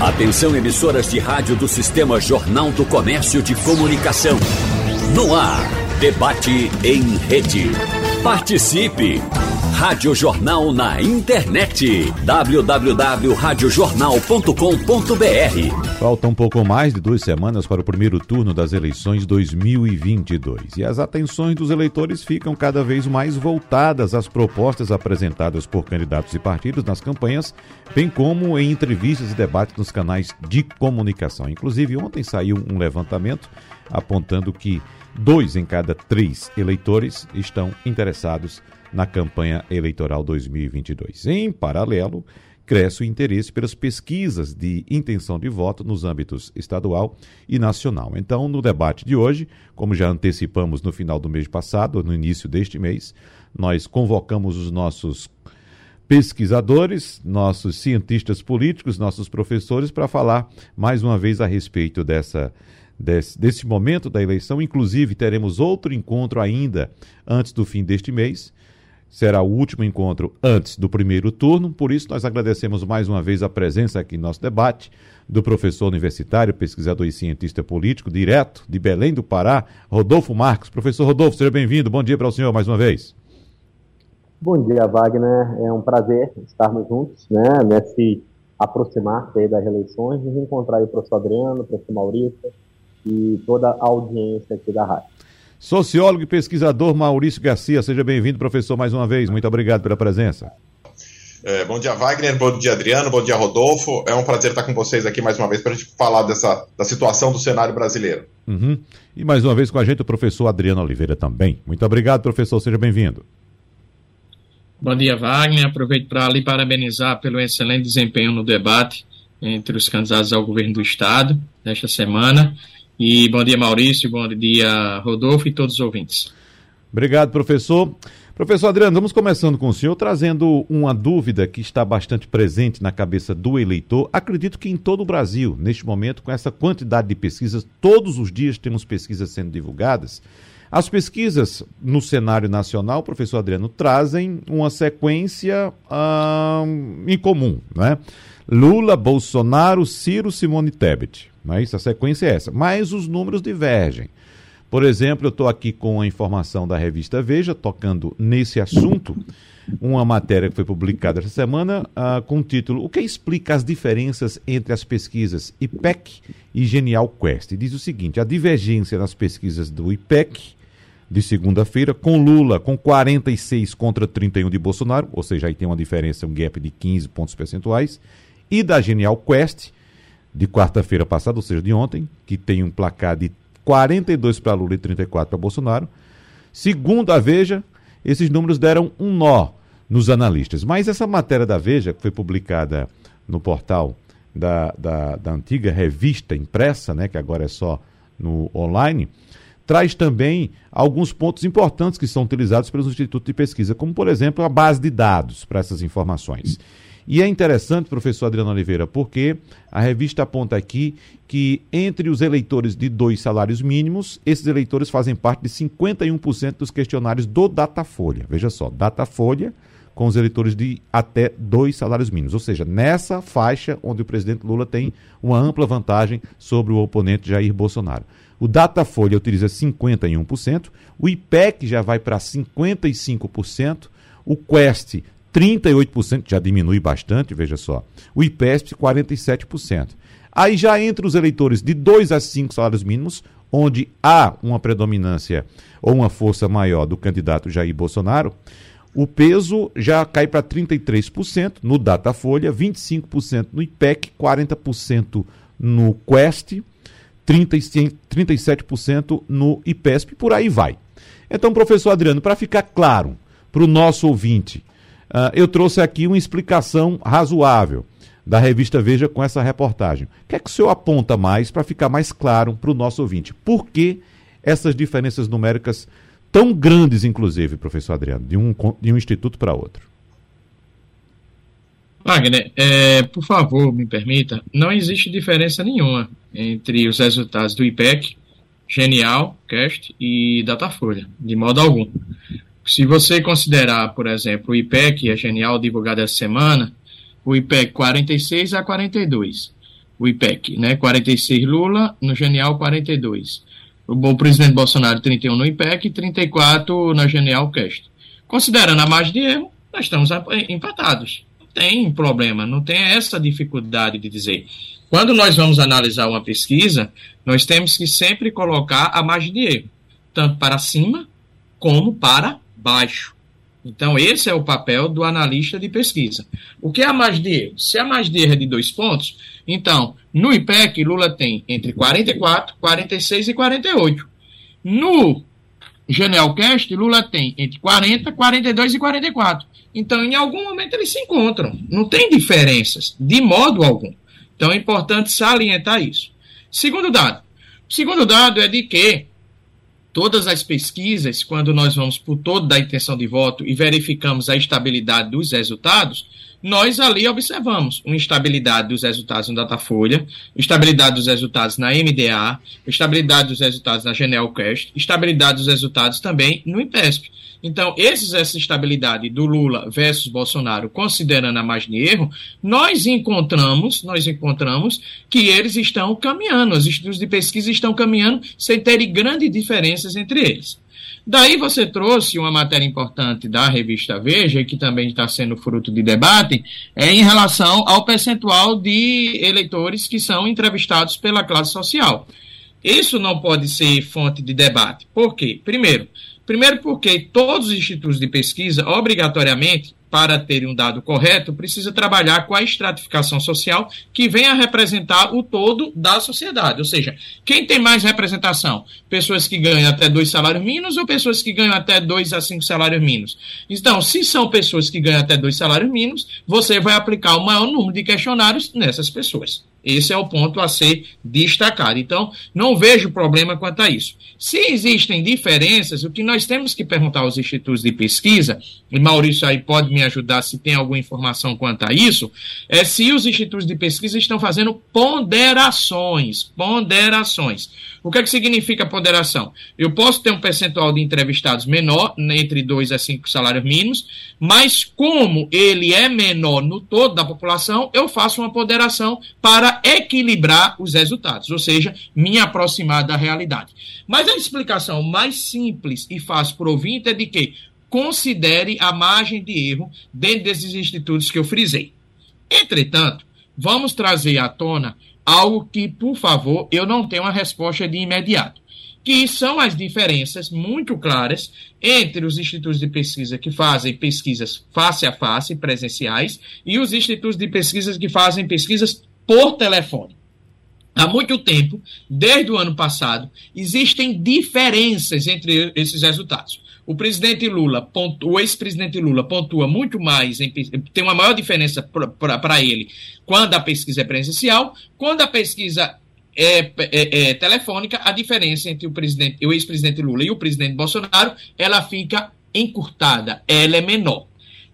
Atenção emissoras de rádio do Sistema Jornal do Comércio de Comunicação. No ar, debate em rede. Participe! Rádio Jornal na internet. www.radiojornal.com.br Falta um pouco mais de duas semanas para o primeiro turno das eleições 2022 e as atenções dos eleitores ficam cada vez mais voltadas às propostas apresentadas por candidatos e partidos nas campanhas, bem como em entrevistas e debates nos canais de comunicação. Inclusive, ontem saiu um levantamento apontando que dois em cada três eleitores estão interessados na campanha eleitoral 2022. Em paralelo, cresce o interesse pelas pesquisas de intenção de voto nos âmbitos estadual e nacional. Então, no debate de hoje, como já antecipamos no final do mês passado, no início deste mês, nós convocamos os nossos pesquisadores, nossos cientistas políticos, nossos professores para falar mais uma vez a respeito dessa desse, desse momento da eleição. Inclusive, teremos outro encontro ainda antes do fim deste mês será o último encontro antes do primeiro turno, por isso nós agradecemos mais uma vez a presença aqui no nosso debate do professor universitário, pesquisador e cientista político, direto de Belém do Pará, Rodolfo Marcos. Professor Rodolfo, seja bem-vindo. Bom dia para o senhor mais uma vez. Bom dia, Wagner. É um prazer estarmos juntos, né, nesse aproximar-se das eleições, e encontrar o professor Adriano, o professor Maurício e toda a audiência aqui da rádio. Sociólogo e pesquisador Maurício Garcia, seja bem-vindo, professor, mais uma vez. Muito obrigado pela presença. É, bom dia, Wagner. Bom dia, Adriano. Bom dia, Rodolfo. É um prazer estar com vocês aqui mais uma vez para a gente falar dessa, da situação do cenário brasileiro. Uhum. E mais uma vez com a gente o professor Adriano Oliveira também. Muito obrigado, professor. Seja bem-vindo. Bom dia, Wagner. Aproveito para lhe parabenizar pelo excelente desempenho no debate entre os candidatos ao governo do Estado desta semana e bom dia, Maurício, bom dia, Rodolfo e todos os ouvintes. Obrigado, professor. Professor Adriano, vamos começando com o senhor, trazendo uma dúvida que está bastante presente na cabeça do eleitor. Acredito que em todo o Brasil, neste momento, com essa quantidade de pesquisas, todos os dias temos pesquisas sendo divulgadas. As pesquisas no cenário nacional, professor Adriano, trazem uma sequência hum, em comum, né? Lula, Bolsonaro, Ciro, Simone Tebet. Mas a sequência é essa. Mas os números divergem. Por exemplo, eu estou aqui com a informação da revista Veja, tocando nesse assunto, uma matéria que foi publicada essa semana uh, com o título O que explica as diferenças entre as pesquisas IPEC e Genial Quest? E diz o seguinte: a divergência nas pesquisas do IPEC de segunda-feira, com Lula com 46 contra 31 de Bolsonaro, ou seja, aí tem uma diferença, um gap de 15 pontos percentuais, e da Genial Quest, de quarta-feira passada, ou seja, de ontem, que tem um placar de 42 para Lula e 34 para Bolsonaro. Segundo a Veja, esses números deram um nó nos analistas. Mas essa matéria da Veja, que foi publicada no portal da, da, da antiga revista impressa, né, que agora é só no online, traz também alguns pontos importantes que são utilizados pelos institutos de pesquisa, como, por exemplo, a base de dados para essas informações. E é interessante, professor Adriano Oliveira, porque a revista aponta aqui que entre os eleitores de dois salários mínimos, esses eleitores fazem parte de 51% dos questionários do Datafolha. Veja só, Datafolha com os eleitores de até dois salários mínimos, ou seja, nessa faixa onde o presidente Lula tem uma ampla vantagem sobre o oponente Jair Bolsonaro. O Datafolha utiliza 51%, o IPEC já vai para 55%, o Quest 38% já diminui bastante, veja só. O IPESP, 47%. Aí já entre os eleitores de 2 a 5 salários mínimos, onde há uma predominância ou uma força maior do candidato Jair Bolsonaro, o peso já cai para 33% no Datafolha, 25% no IPEC, 40% no Quest, 35, 37% no IPESP, por aí vai. Então, professor Adriano, para ficar claro para o nosso ouvinte, Uh, eu trouxe aqui uma explicação razoável da revista Veja com essa reportagem. O que é que o senhor aponta mais para ficar mais claro para o nosso ouvinte? Por que essas diferenças numéricas tão grandes, inclusive, professor Adriano, de um, de um instituto para outro? Wagner, é, por favor, me permita, não existe diferença nenhuma entre os resultados do IPEC, Genial, Cast e Datafolha, de modo algum. Se você considerar, por exemplo, o IPEC, é genial, divulgado essa semana, o IPEC 46 a 42. o IPEC, né? 46 Lula, no Genial 42. O, presidente Bolsonaro 31 no IPEC e 34 na Genial Cast. Considerando a margem de erro, nós estamos empatados. Não tem problema, não tem essa dificuldade de dizer. Quando nós vamos analisar uma pesquisa, nós temos que sempre colocar a margem de erro, tanto para cima como para baixo. Então, esse é o papel do analista de pesquisa. O que é a margem de erro? Se a margem de erro é de dois pontos, então, no IPEC, Lula tem entre 44, 46 e 48. No Generalcast, Lula tem entre 40, 42 e 44. Então, em algum momento, eles se encontram. Não tem diferenças, de modo algum. Então, é importante salientar isso. Segundo dado. O segundo dado é de que todas as pesquisas, quando nós vamos por toda a intenção de voto e verificamos a estabilidade dos resultados, nós ali observamos uma estabilidade dos resultados no Datafolha, estabilidade dos resultados na MDA, estabilidade dos resultados na Genelcast, estabilidade dos resultados também no IPESP. Então, esses, essa estabilidade do Lula versus Bolsonaro, considerando a margem de erro, nós encontramos, nós encontramos que eles estão caminhando, os institutos de pesquisa estão caminhando sem terem grandes diferenças entre eles. Daí você trouxe uma matéria importante da revista Veja, que também está sendo fruto de debate, é em relação ao percentual de eleitores que são entrevistados pela classe social. Isso não pode ser fonte de debate. Por quê? Primeiro, Primeiro, porque todos os institutos de pesquisa, obrigatoriamente, para terem um dado correto, precisa trabalhar com a estratificação social que vem a representar o todo da sociedade. Ou seja, quem tem mais representação? Pessoas que ganham até dois salários mínimos ou pessoas que ganham até dois a cinco salários mínimos? Então, se são pessoas que ganham até dois salários mínimos, você vai aplicar o maior número de questionários nessas pessoas. Esse é o ponto a ser destacado. Então, não vejo problema quanto a isso. Se existem diferenças, o que nós temos que perguntar aos institutos de pesquisa, e Maurício aí pode me ajudar se tem alguma informação quanto a isso, é se os institutos de pesquisa estão fazendo ponderações. Ponderações. O que, é que significa ponderação? Eu posso ter um percentual de entrevistados menor, entre 2 a 5 salários mínimos, mas como ele é menor no todo da população, eu faço uma ponderação para equilibrar os resultados, ou seja, me aproximar da realidade. Mas a explicação mais simples e fácil para o ouvinte é de que considere a margem de erro dentro desses institutos que eu frisei. Entretanto, vamos trazer à tona algo que, por favor, eu não tenho uma resposta de imediato, que são as diferenças muito claras entre os institutos de pesquisa que fazem pesquisas face a face, presenciais, e os institutos de pesquisa que fazem pesquisas por telefone. Há muito tempo, desde o ano passado, existem diferenças entre esses resultados. O presidente Lula, o ex-presidente Lula pontua muito mais, em, tem uma maior diferença para ele quando a pesquisa é presencial, quando a pesquisa é, é, é, telefônica, a diferença entre o presidente, o ex-presidente Lula e o presidente Bolsonaro, ela fica encurtada, ela é menor.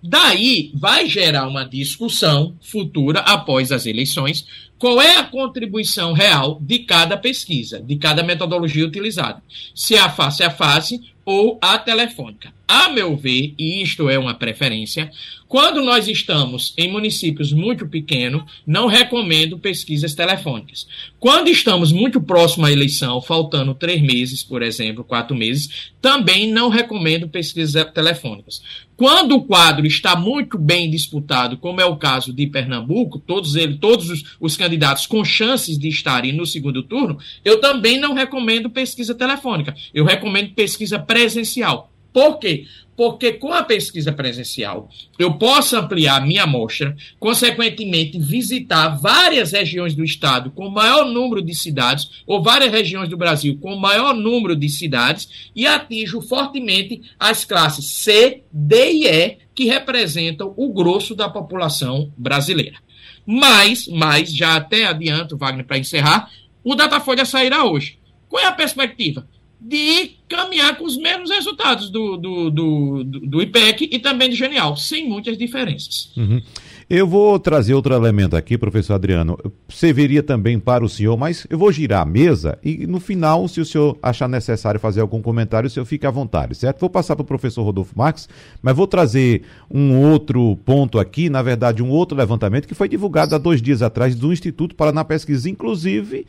Daí vai gerar uma discussão futura após as eleições qual é a contribuição real de cada pesquisa, de cada metodologia utilizada. Se é a face a face ou a telefônica. A meu ver, e isto é uma preferência, quando nós estamos em municípios muito pequenos, não recomendo pesquisas telefônicas. Quando estamos muito próximo à eleição, faltando três meses, por exemplo, quatro meses, também não recomendo pesquisas telefônicas. Quando o quadro está muito bem disputado, como é o caso de Pernambuco, todos eles, todos os, os candidatos com chances de estarem no segundo turno, eu também não recomendo pesquisa telefônica. Eu recomendo pesquisa presencial. Por quê? Porque com a pesquisa presencial eu posso ampliar minha amostra, consequentemente visitar várias regiões do estado com maior número de cidades, ou várias regiões do Brasil com maior número de cidades, e atinjo fortemente as classes C, D e E, que representam o grosso da população brasileira. Mas, mas já até adianto, Wagner, para encerrar, o Datafolha sairá hoje. Qual é a perspectiva? De caminhar com os mesmos resultados do, do, do, do IPEC e também de Genial, sem muitas diferenças. Uhum. Eu vou trazer outro elemento aqui, professor Adriano. Serviria também para o senhor, mas eu vou girar a mesa e no final, se o senhor achar necessário fazer algum comentário, o senhor fica à vontade, certo? Vou passar para o professor Rodolfo Marques, mas vou trazer um outro ponto aqui, na verdade, um outro levantamento que foi divulgado há dois dias atrás do Instituto Paraná Pesquisa, inclusive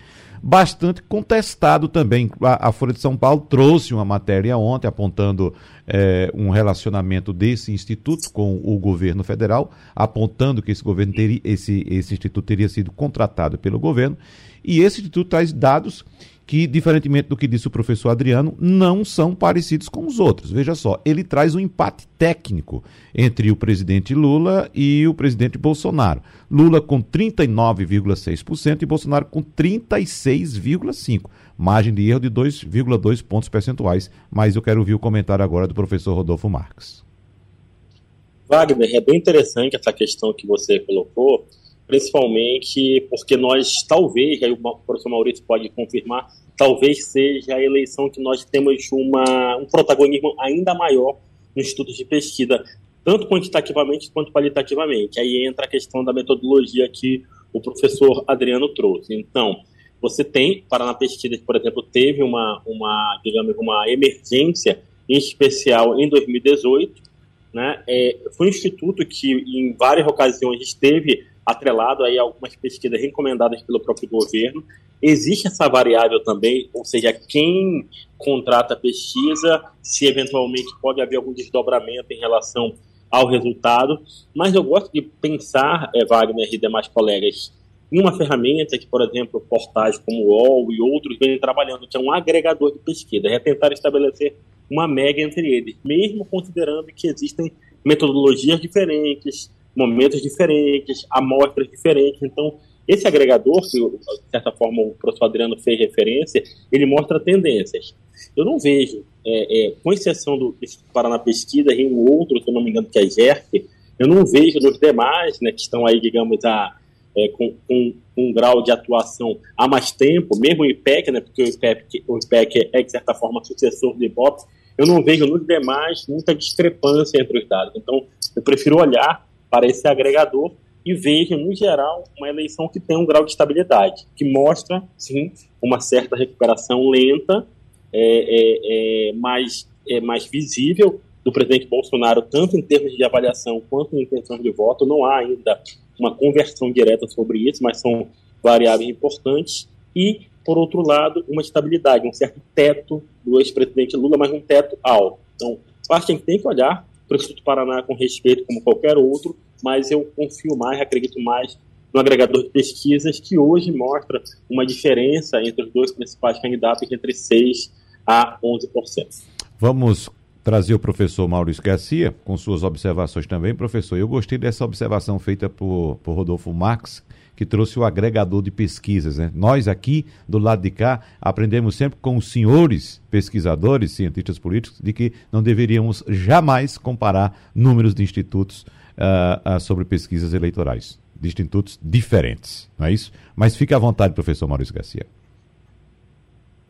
bastante contestado também. A, a, Folha de São Paulo trouxe uma matéria ontem apontando é, um relacionamento desse instituto com o governo federal, apontando que esse governo teria, esse, esse instituto teria sido contratado pelo governo, e esse instituto traz dados que, diferentemente do que disse o professor Adriano, não são parecidos com os outros. Veja só, ele traz um empate técnico entre o presidente Lula e o presidente Bolsonaro. Lula com 39,6% e Bolsonaro com 36,5%. Margem de erro de 2,2 pontos percentuais. Mas eu quero ouvir o comentário agora do professor Rodolfo Marques. Wagner, é bem interessante essa questão que você colocou principalmente porque nós, talvez, aí o professor Maurício pode confirmar, talvez seja a eleição que nós temos uma, um protagonismo ainda maior nos estudos de pesquisa, tanto quantitativamente quanto qualitativamente. Aí entra a questão da metodologia que o professor Adriano trouxe. Então, você tem, Paraná Pesquisa, por exemplo, teve uma, uma digamos, uma emergência, em especial em 2018, né? É, foi um instituto que, em várias ocasiões, esteve atrelado aí a algumas pesquisas recomendadas pelo próprio governo. Existe essa variável também, ou seja, quem contrata a pesquisa, se eventualmente pode haver algum desdobramento em relação ao resultado, mas eu gosto de pensar, é, Wagner e demais colegas, em uma ferramenta que, por exemplo, portais como o UOL e outros vêm trabalhando, que é um agregador de pesquisa, é tentar estabelecer uma média entre eles, mesmo considerando que existem metodologias diferentes, momentos diferentes, amostras diferentes. Então, esse agregador, que de certa forma o professor Adriano fez referência, ele mostra tendências. Eu não vejo, é, é, com exceção do Paraná Pesquisa e um outro, se eu não me engano, que é a GERF, eu não vejo nos demais, né, que estão aí, digamos, a, é, com, com, um grau de atuação há mais tempo, mesmo o IPEC, né, porque o IPEC, o IPEC é, de certa forma, sucessor do IBOP, eu não vejo nos demais muita discrepância entre os dados. Então, eu prefiro olhar para esse agregador e veja, no geral, uma eleição que tem um grau de estabilidade, que mostra, sim, uma certa recuperação lenta, é, é, é mais, é, mais visível do presidente Bolsonaro, tanto em termos de avaliação quanto em intenção de voto. Não há ainda uma conversão direta sobre isso, mas são variáveis importantes. E, por outro lado, uma estabilidade, um certo teto do ex-presidente Lula, mas um teto alto. Então, acho que a gente tem que olhar para o Instituto Paraná com respeito como qualquer outro, mas eu confio mais, acredito mais no agregador de pesquisas que hoje mostra uma diferença entre os dois principais candidatos entre 6 a 11%. Vamos trazer o professor Maurício Garcia com suas observações também. Professor, eu gostei dessa observação feita por, por Rodolfo Marx, que trouxe o agregador de pesquisas. Né? Nós aqui, do lado de cá, aprendemos sempre com os senhores pesquisadores, cientistas políticos, de que não deveríamos jamais comparar números de institutos uh, uh, sobre pesquisas eleitorais, de institutos diferentes, não é isso? Mas fique à vontade, professor Maurício Garcia.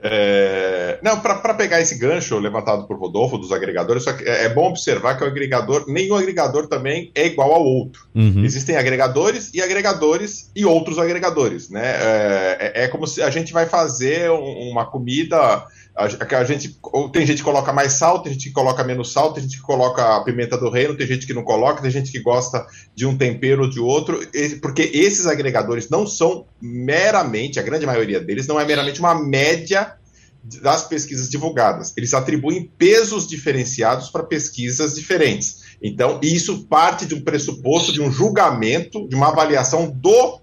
É, não, para pegar esse gancho levantado por Rodolfo dos agregadores, só que é, é, bom observar que o agregador, nenhum agregador também é igual ao outro. Uhum. Existem agregadores e agregadores e outros agregadores, né? É, é, é como se a gente vai fazer um, uma comida, a, a, gente tem gente que coloca mais sal, tem gente que coloca menos sal, tem gente que coloca a pimenta do reino, tem gente que não coloca, tem gente que gosta de um tempero ou de outro, porque esses agregadores não são meramente, a grande maioria deles não é meramente uma média das pesquisas divulgadas. Eles atribuem pesos diferenciados para pesquisas diferentes. Então, isso parte de um pressuposto, de um julgamento, de uma avaliação do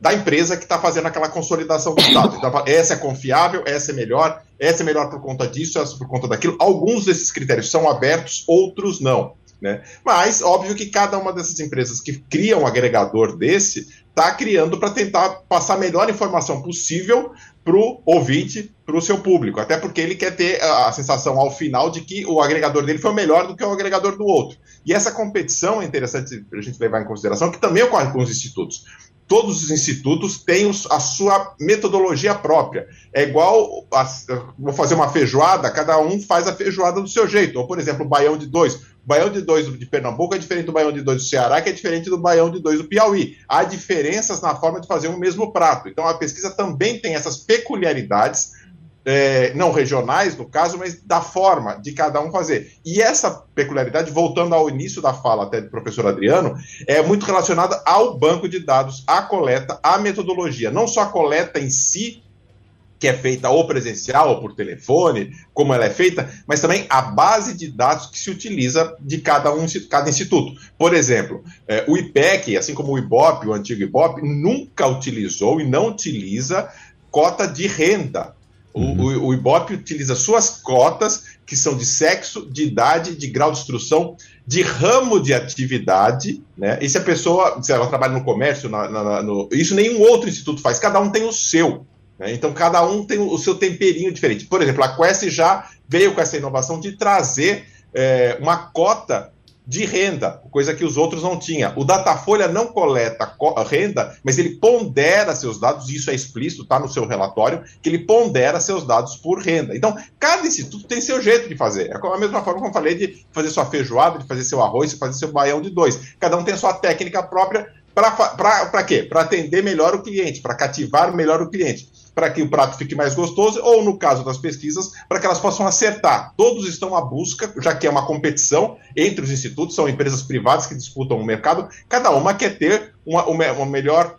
da empresa que está fazendo aquela consolidação do dado. Então, essa é confiável, essa é melhor, essa é melhor por conta disso, essa por conta daquilo. Alguns desses critérios são abertos, outros não. Né? Mas, óbvio que cada uma dessas empresas que cria um agregador desse está criando para tentar passar a melhor informação possível para o ouvinte, para o seu público. Até porque ele quer ter a sensação ao final de que o agregador dele foi melhor do que o agregador do outro. E essa competição é interessante a gente levar em consideração, que também ocorre com os institutos. Todos os institutos têm a sua metodologia própria. É igual, a, vou fazer uma feijoada, cada um faz a feijoada do seu jeito. Ou, por exemplo, o baião de dois. O baião de dois de Pernambuco é diferente do baião de dois do Ceará, que é diferente do baião de dois do Piauí. Há diferenças na forma de fazer um mesmo prato. Então, a pesquisa também tem essas peculiaridades é, não regionais, no caso, mas da forma de cada um fazer. E essa peculiaridade, voltando ao início da fala até do professor Adriano, é muito relacionada ao banco de dados, à coleta, à metodologia. Não só a coleta em si, que é feita ou presencial ou por telefone, como ela é feita, mas também a base de dados que se utiliza de cada um, cada instituto. Por exemplo, é, o IPEC, assim como o IBOP, o antigo IBOP, nunca utilizou e não utiliza cota de renda Uhum. O, o, Ibope utiliza suas cotas, que são de sexo, de idade, de grau de instrução, de ramo de atividade, né? E se a pessoa, se ela trabalha no comércio, na, na, no, isso nenhum outro instituto faz, cada um tem o seu. Né? Então, cada um tem o, seu temperinho diferente. Por exemplo, a Quest já veio com essa inovação de trazer é, uma cota de renda, coisa que os outros não tinham. O Datafolha não coleta renda, mas ele pondera seus dados, e isso é explícito, está no seu relatório, que ele pondera seus dados por renda. Então, cada instituto tem seu jeito de fazer. É a mesma forma como eu falei de fazer sua feijoada, de fazer seu arroz, de fazer seu baião de dois. Cada um tem a sua técnica própria para quê? Para atender melhor o cliente, para cativar melhor o cliente para que o prato fique mais gostoso, ou no caso das pesquisas, para que elas possam acertar. Todos estão à busca, já que é uma competição entre os institutos, são empresas privadas que disputam o mercado, cada uma quer ter uma, uma, melhor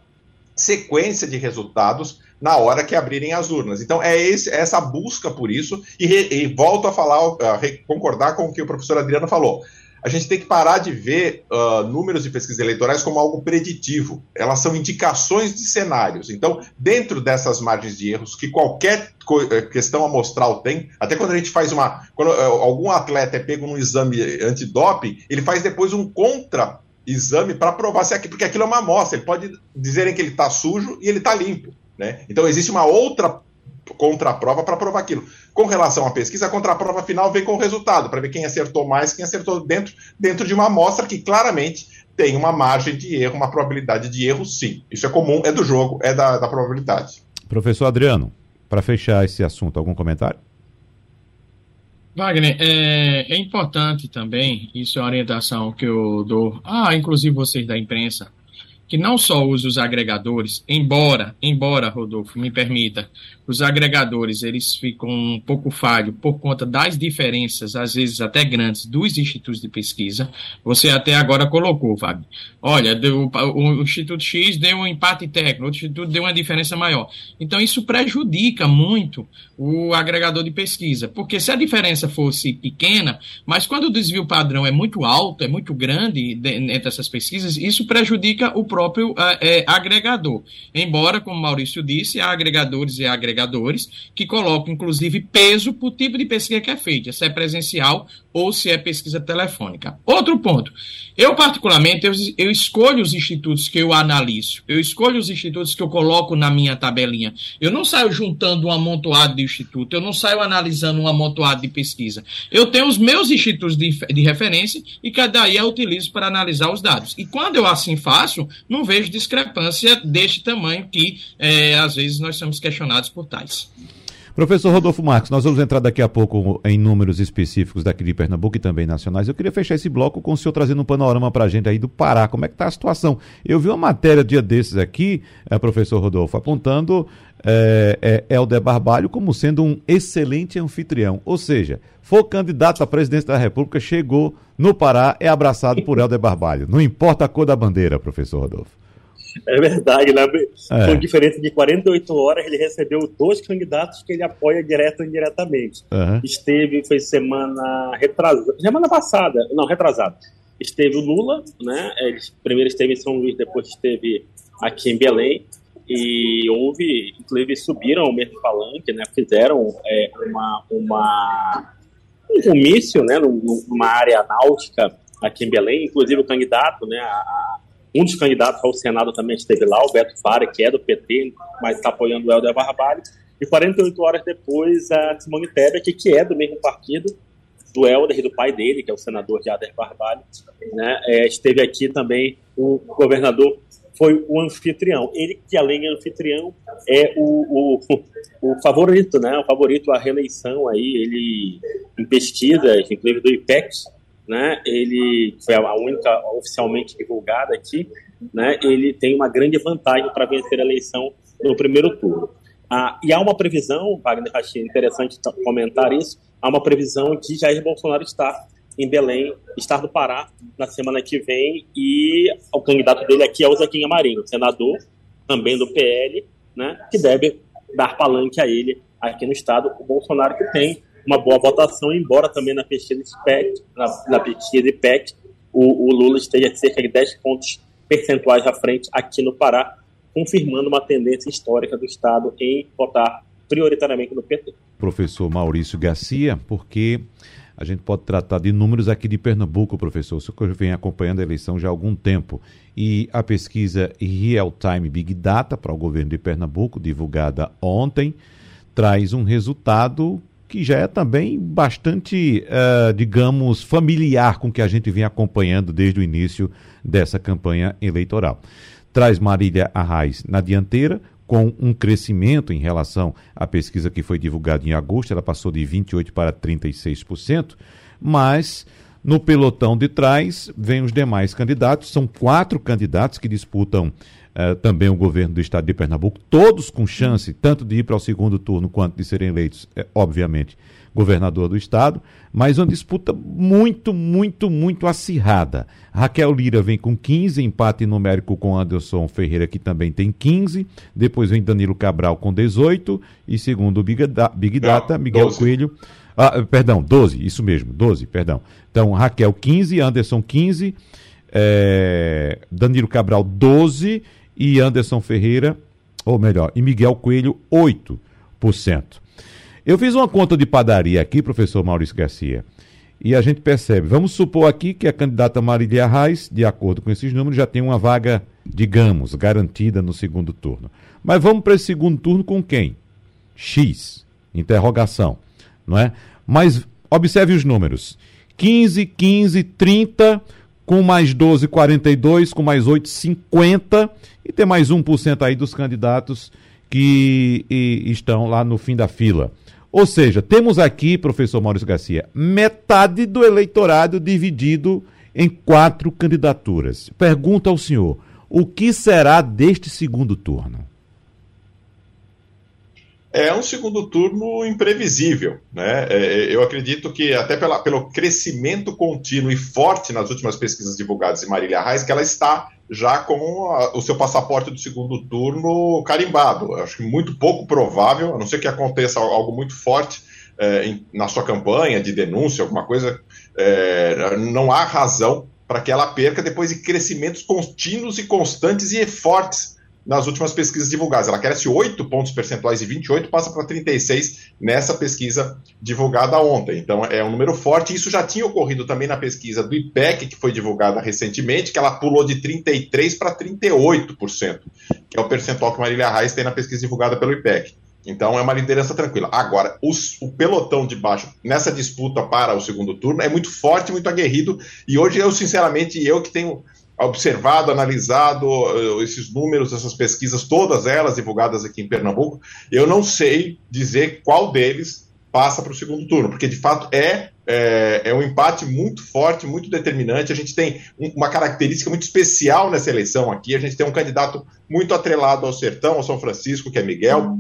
sequência de resultados na hora que abrirem as urnas. Então, é esse, é essa busca por isso, e, re, e volto a falar, a concordar com o que o professor Adriano falou a gente tem que parar de ver uh, números de pesquisas eleitorais como algo preditivo. Elas são indicações de cenários. Então, dentro dessas margens de erros que qualquer eh, questão amostral tem, até quando a gente faz uma. Quando uh, algum atleta é pego num exame antidoping, ele faz depois um contra exame para provar se é aquilo, porque aquilo é uma amostra. Ele pode dizerem que ele está sujo e ele está limpo. Né? Então, existe uma outra contraprova para provar aquilo. Com relação à pesquisa, a contraprova final vem com o resultado, para ver quem acertou mais, quem acertou dentro, dentro de uma amostra que claramente tem uma margem de erro, uma probabilidade de erro, sim. Isso é comum, é do jogo, é da, da probabilidade. Professor Adriano, para fechar esse assunto, algum comentário? Wagner, é, é, importante também, isso é uma orientação que eu dou, ah, inclusive vocês da imprensa, que não só usa os agregadores, embora, embora, Rodolfo, me permita, os agregadores eles ficam um pouco falhos por conta das diferenças, às vezes até grandes, dos institutos de pesquisa. Você até agora colocou, Fábio. Olha, deu, o, Instituto X deu um empate técnico, o instituto deu uma diferença maior. Então, isso prejudica muito o agregador de pesquisa, porque se a diferença fosse pequena, mas quando o desvio padrão é muito alto, é muito grande de, entre essas pesquisas, isso prejudica o próprio é, agregador. Embora, como Maurício disse, há agregadores e agregadores que colocam, inclusive, peso para o tipo de pesquisa que é feita, se é presencial ou se é pesquisa telefônica. Outro ponto. Eu, particularmente, eu, eu, escolho os institutos que eu analiso. Eu escolho os institutos que eu coloco na minha tabelinha. Eu não saio juntando um amontoado de instituto, eu não saio analisando um amontoado de pesquisa. Eu tenho os meus institutos de, de referência e cada daí eu utilizo para analisar os dados. E quando eu assim faço, não vejo discrepância deste tamanho que, é, às vezes, nós somos questionados por tais. Professor Rodolfo Marques, nós vamos entrar daqui a pouco em números específicos daqui de Pernambuco e também nacionais. Eu queria fechar esse bloco com o senhor trazendo um panorama para a gente aí do Pará. Como é que está a situação? Eu vi uma matéria dia desses aqui, é, professor Rodolfo, apontando é, é, Helder Barbalho como sendo um excelente anfitrião. Ou seja, for candidato à presidência da República, chegou no Pará, é abraçado por Helder Barbalho. Não importa a cor da bandeira, professor Rodolfo. É verdade, né? É. Com diferença de 48 horas, ele recebeu dois candidatos que ele apoia direto ou indiretamente. Uhum. Esteve, foi semana retrasada, semana passada, não, retrasada. Esteve o Lula, né? Ele primeiro esteve em São Luís, depois esteve aqui em Belém. E houve, inclusive, subiram o mesmo palanque, né? Fizeram é, uma, uma, um comício, né? Numa área náutica aqui em Belém. Inclusive, o candidato, né? A, um dos candidatos ao Senado também esteve lá, o Beto Fara, que é do PT, mas está apoiando o Helder Barbalho. E 48 horas depois, a Simone Tebet, que é do mesmo partido, do Helder e do pai dele, que é o senador de Helder Barbalho, né, é, esteve aqui também o governador foi o anfitrião. Ele, que além de anfitrião, é o, o, o favorito, né? O favorito à reeleição aí, ele em pesquisas, inclusive do IPEC, né? Ele foi a única oficialmente divulgada aqui, né? Ele tem uma grande vantagem para vencer a eleição no primeiro turno. Ah, e há uma previsão, Wagner, achei interessante comentar isso, há uma previsão de Jair Bolsonaro estar em Belém, estado do Pará, na semana que vem, e o candidato dele aqui é o Zequinha Marinho, senador, também do PL, né, que deve dar palanque a ele aqui no estado. O Bolsonaro que tem uma boa votação, embora também na pesquisa IPEC, na, na pesquisa IPEC, o, o Lula esteja cerca de 10 pontos percentuais à frente aqui no Pará, confirmando uma tendência histórica do Estado em votar prioritariamente no PT. Professor Maurício Garcia, porque a gente pode tratar de números aqui de Pernambuco, professor, o senhor vem acompanhando a eleição já há algum tempo. E a pesquisa Real Time Big Data para o governo de Pernambuco, divulgada ontem, traz um resultado que já é também bastante, uh, digamos, familiar com o que a gente vem acompanhando desde o início dessa campanha eleitoral. Traz Marília Arraes na dianteira, com um crescimento em relação à pesquisa que foi divulgada em agosto, ela passou de 28% para 36%, mas no pelotão de trás vem os demais candidatos, são quatro candidatos que disputam uh, também o governo do estado de Pernambuco, todos com chance tanto de ir para o segundo turno quanto de serem eleitos, eh, obviamente, governador do estado, mas uma disputa muito, muito, muito acirrada. Raquel Lira vem com 15, empate numérico com Anderson Ferreira, que também tem 15. Depois vem Danilo Cabral com 18. E segundo o Big, da Big Data, Miguel 12. Coelho. Ah, perdão, 12, isso mesmo, 12, perdão. Então, Raquel 15, Anderson 15, é, Danilo Cabral 12 e Anderson Ferreira, ou melhor, e Miguel Coelho 8%. Eu fiz uma conta de padaria aqui, professor Maurício Garcia, e a gente percebe, vamos supor aqui que a candidata Marília Reis, de acordo com esses números, já tem uma vaga, digamos, garantida no segundo turno. Mas vamos para esse segundo turno com quem? X, interrogação, não é? Mas observe os números. 15, 15, 30, com mais 12, 42, com mais 8, 50, e tem mais 1% aí dos candidatos que estão lá no fim da fila. Ou seja, temos aqui, professor Maurício Garcia, metade do eleitorado dividido em quatro candidaturas. Pergunta ao senhor: o que será deste segundo turno? É um segundo turno imprevisível. Né? É, é, eu acredito que, até pela, pelo crescimento contínuo e forte nas últimas pesquisas divulgadas de Marília Reis, que ela está já com a, o seu passaporte do segundo turno carimbado. Acho que muito pouco provável, a não ser que aconteça algo muito forte é, em, na sua campanha de denúncia, alguma coisa, não há razão para que ela perca depois de crescimentos contínuos e constantes e fortes nas últimas pesquisas divulgadas. Ela cresce 8 pontos percentuais e 28, passa para 36 nessa pesquisa divulgada ontem. Então é um número forte. Isso já tinha ocorrido também na pesquisa do IPEC, que foi divulgada recentemente, que ela pulou de 33% para 38%, que é o percentual que Marília Reis tem na pesquisa divulgada pelo IPEC. Então é uma liderança tranquila. Agora, os, o pelotão de baixo nessa disputa para o segundo turno é muito forte, muito aguerrido. E hoje eu, sinceramente, eu que tenho observado, analisado uh, esses números, essas pesquisas, todas elas divulgadas aqui em Pernambuco, eu não sei dizer qual deles passa para o segundo turno, porque de fato é, é, é, um empate muito forte, muito determinante. A gente tem um, uma característica muito especial nessa eleição aqui. A gente tem um candidato muito atrelado ao Sertão, ao São Francisco, que é Miguel.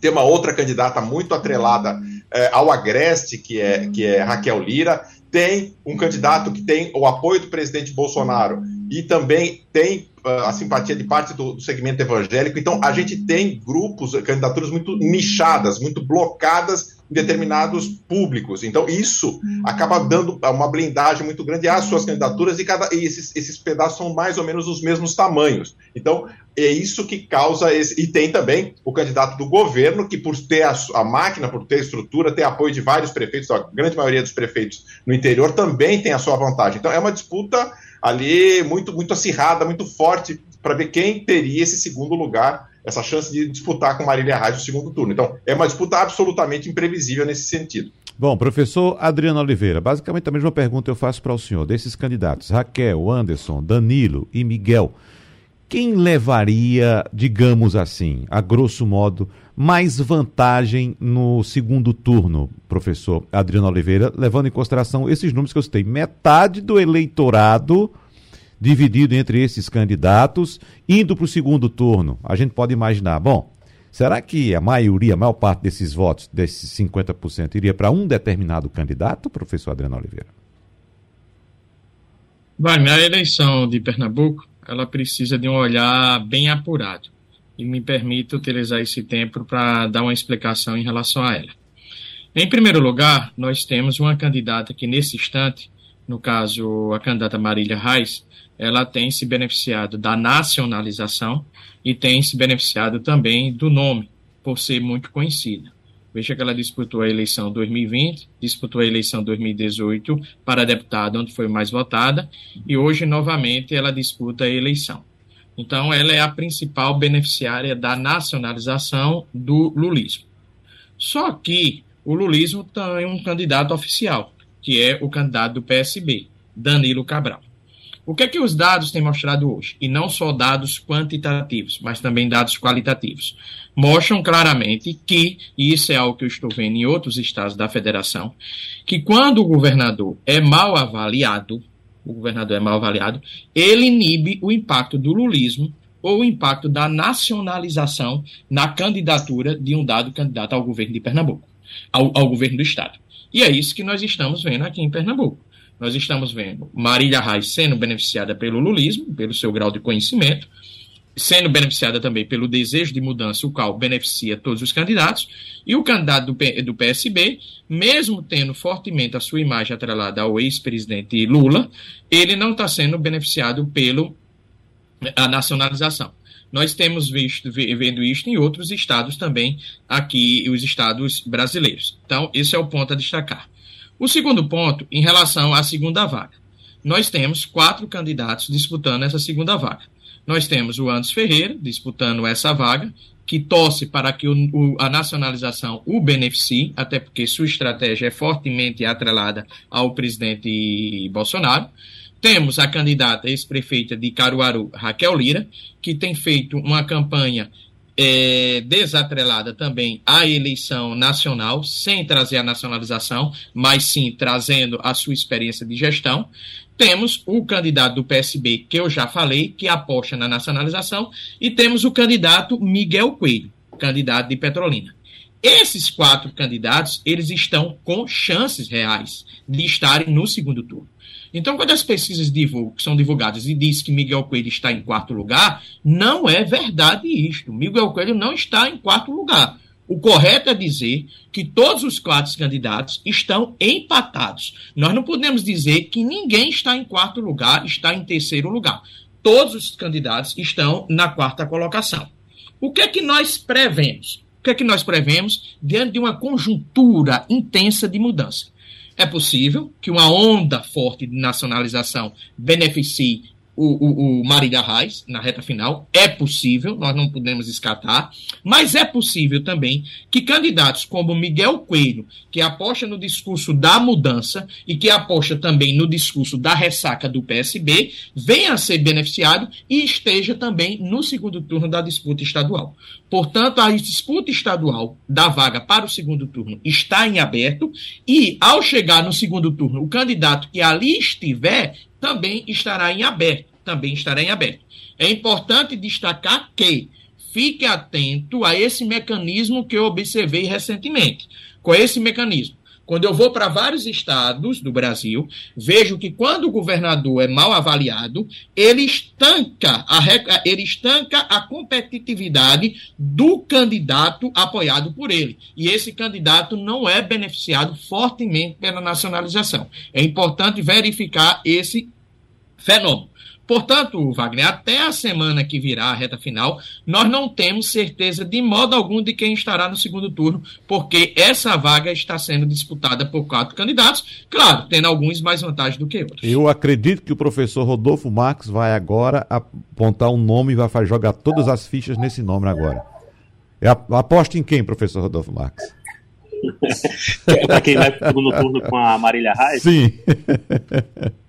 Tem uma outra candidata muito atrelada é, ao Agreste, que é, que é Raquel Lira. Tem um candidato que tem o apoio do presidente Bolsonaro e também tem uh, a simpatia de parte do, do, segmento evangélico. Então, a gente tem grupos, candidaturas muito nichadas, muito blocadas em determinados públicos. Então, isso acaba dando uma blindagem muito grande às suas candidaturas e, cada, e esses, esses pedaços são mais ou menos os mesmos tamanhos. Então, é isso que causa esse. E tem também o candidato do governo, que por ter a, a máquina, por ter a estrutura, ter apoio de vários prefeitos, a grande maioria dos prefeitos no interior também tem a sua vantagem. Então, é uma disputa ali muito, muito acirrada, muito forte, para ver quem teria esse segundo lugar, essa chance de disputar com Marília Reis o segundo turno. Então, é uma disputa absolutamente imprevisível nesse sentido. Bom, professor Adriano Oliveira, basicamente a mesma pergunta eu faço para o senhor. Desses candidatos, Raquel, Anderson, Danilo e Miguel, quem levaria, digamos assim, a grosso modo, mais vantagem no segundo turno, professor Adriano Oliveira, levando em consideração esses números que eu citei? Metade do eleitorado dividido entre esses candidatos, indo para o segundo turno. A gente pode imaginar, bom, será que a maioria, a maior parte desses votos, desses 50%, iria para um determinado candidato, professor Adriano Oliveira? Vai, a eleição de Pernambuco, ela precisa de um olhar bem apurado. E me permito utilizar esse tempo para dar uma explicação em relação a ela. Em primeiro lugar, nós temos uma candidata que, nesse instante, no caso, a candidata Marília Reis, ela tem se beneficiado da nacionalização e tem se beneficiado também do nome, por ser muito conhecida. Veja que ela disputou a eleição 2020, disputou a eleição 2018 para deputada, onde foi mais votada, e hoje, novamente, ela disputa a eleição. Então, ela é a principal beneficiária da nacionalização do lulismo. Só que o lulismo tem um candidato oficial, que é o candidato do PSB, Danilo Cabral. O que é que os dados têm mostrado hoje? E não só dados quantitativos, mas também dados qualitativos. Mostram claramente que, e isso é algo que eu estou vendo em outros estados da federação, que quando o governador é mal avaliado, o governador é mal avaliado, ele inibe o impacto do lulismo ou o impacto da nacionalização na candidatura de um dado candidato ao governo de Pernambuco, ao, ao governo do estado. E é isso que nós estamos vendo aqui em Pernambuco nós estamos vendo Marília Reis sendo beneficiada pelo lulismo, pelo seu grau de conhecimento, sendo beneficiada também pelo desejo de mudança, o qual beneficia todos os candidatos, e o candidato do, P, do PSB, mesmo tendo fortemente a sua imagem atrelada ao ex-presidente Lula, ele não está sendo beneficiado pelo a nacionalização. Nós temos visto vendo isso em outros estados também, aqui os estados brasileiros. Então, esse é o ponto a destacar. O segundo ponto, em relação à segunda vaga. Nós temos quatro candidatos disputando essa segunda vaga. Nós temos o Anderson Ferreira disputando essa vaga, que torce para que o, o, a nacionalização o beneficie, até porque sua estratégia é fortemente atrelada ao presidente Bolsonaro. Temos a candidata ex-prefeita de Caruaru, Raquel Lira, que tem feito uma campanha é, desatrelada também à eleição nacional, sem trazer a nacionalização, mas sim trazendo a sua experiência de gestão. Temos o candidato do PSB, que eu já falei, que aposta na nacionalização, e temos o candidato Miguel Coelho, candidato de Petrolina. Esses quatro candidatos, eles estão com chances reais de estarem no segundo turno. Então, quando as pesquisas divulgam, são divulgadas e diz que Miguel Coelho está em quarto lugar, não é verdade isto. Miguel Coelho não está em quarto lugar. O correto é dizer que todos os quatro candidatos estão empatados. Nós não podemos dizer que ninguém está em quarto lugar, está em terceiro lugar. Todos os candidatos estão na quarta colocação. O que é que nós prevemos? O que é que nós prevemos diante de uma conjuntura intensa de mudança? É possível que uma onda forte de nacionalização beneficie o, o, o Marília Reis na reta final. É possível, nós não podemos escatar, mas é possível também que candidatos como Miguel Coelho, que aposta no discurso da mudança e que aposta também no discurso da ressaca do PSB, venha a ser beneficiado e esteja também no segundo turno da disputa estadual. Portanto, a disputa estadual da vaga para o segundo turno está em aberto e, ao chegar no segundo turno, o candidato que ali estiver também estará em aberto também estará em aberto. É importante destacar que fique atento a esse mecanismo que eu observei recentemente. É esse mecanismo? Quando eu vou para vários estados do Brasil, vejo que quando o governador é mal avaliado, ele estanca a, ele estanca a competitividade do candidato apoiado por ele. E esse candidato não é beneficiado fortemente pela nacionalização. É importante verificar esse fenômeno. Portanto, Wagner, até a semana que virá a reta final, nós não temos certeza de modo algum de quem estará no segundo turno, porque essa vaga está sendo disputada por quatro candidatos, claro, tendo alguns mais vantagens do que outros. Eu acredito que o professor Rodolfo Marques vai agora apontar um nome e vai jogar todas as fichas nesse nome agora. Aposta em quem, professor Rodolfo Marques? Para quem vai para o segundo turno com a Marília Reis? Sim.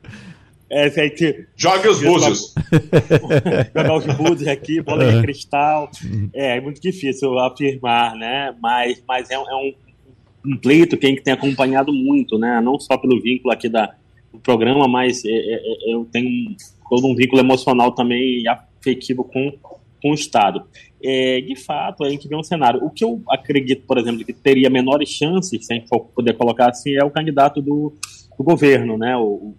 É, gente, Jogue os búzios. Jogar os búzios aqui, bola de cristal. É, é muito difícil afirmar, né? Mas, mas é, é um, um pleito que a gente tem acompanhado muito, né? Não só pelo vínculo aqui da, do programa, mas é, é, é eu tenho todo um vínculo emocional também afetivo com, com o Estado. É, de fato, a gente vê um cenário. O que eu acredito, por exemplo, que teria menores chances, se a gente for poder colocar assim, é o candidato do, do governo, né? O,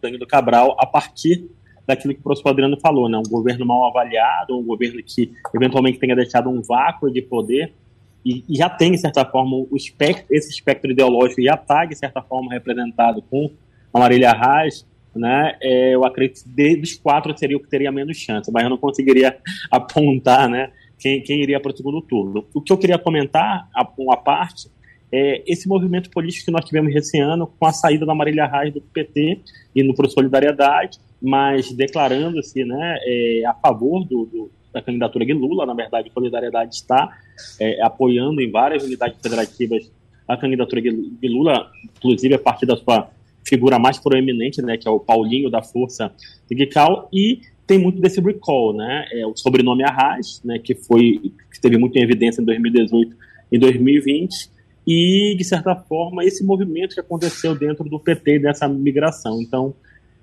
Danilo Cabral a partir daquilo que o professor Adriano falou, né? Um governo mal avaliado, um governo que eventualmente tenha deixado um vácuo de poder e, e já tem, de certa forma, o espectro, esse espectro ideológico já está, de certa forma, representado com a Marília Reis, né? É, eu acredito que dos quatro seria o que teria menos chance, mas eu não conseguiria apontar, né? Quem, quem iria para o segundo turno. O que eu queria comentar, uma parte, é, esse movimento político que nós tivemos esse ano com a saída da Marília Reis do PT no Pro Solidariedade, mas declarando-se né, é, a favor do, do, da candidatura de Lula. Na verdade, Solidariedade está é, apoiando em várias unidades federativas a candidatura de Lula, inclusive a partir da sua figura mais proeminente, né, que é o Paulinho da Força Sindical, e tem muito desse recall, né, é, o sobrenome Arras, né, que foi que teve muito em evidência em 2018 e 2020, e, de certa forma, esse movimento que aconteceu dentro do PT dessa migração. Então,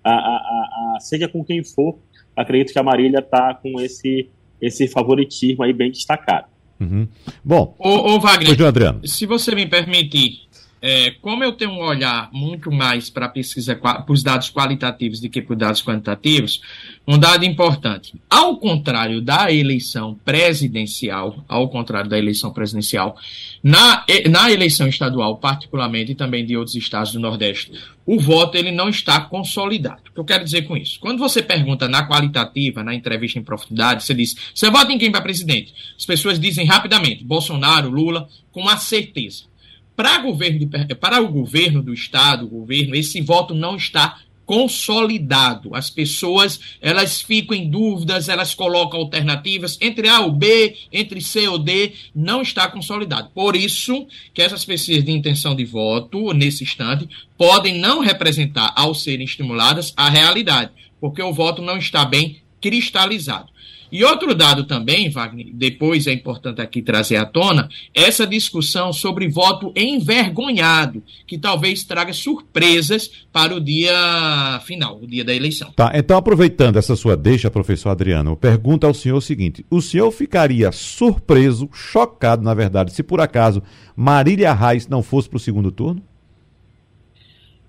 a, a, a, seja com quem for, acredito que a Marília está com esse, esse favoritismo aí bem destacado. Uhum. Bom, ô, ô Wagner, Adriano. se você me permitir, é, como eu tenho um olhar muito mais para pesquisa, para os dados qualitativos do que para os dados quantitativos, um dado importante. Ao contrário da eleição presidencial, ao contrário da eleição presidencial, na, na eleição estadual, particularmente, e também de outros estados do Nordeste, o voto ele não está consolidado. O que eu quero dizer com isso? Quando você pergunta na qualitativa, na entrevista em profundidade, você diz: você vota em quem para presidente? As pessoas dizem rapidamente: Bolsonaro, Lula, com uma certeza. Para, governo de, para o governo do Estado, o governo, esse voto não está consolidado. As pessoas, elas ficam em dúvidas, elas colocam alternativas entre A ou B, entre C ou D, não está consolidado. Por isso que essas pesquisas de intenção de voto, nesse instante, podem não representar, ao serem estimuladas, a realidade, porque o voto não está bem cristalizado. E outro dado também, Wagner, depois é importante aqui trazer à tona, essa discussão sobre voto envergonhado, que talvez traga surpresas para o dia final, o dia da eleição. Tá, então aproveitando essa sua deixa, professor Adriano, pergunta ao senhor o seguinte: o senhor ficaria surpreso, chocado, na verdade, se por acaso Marília Reis não fosse para o segundo turno?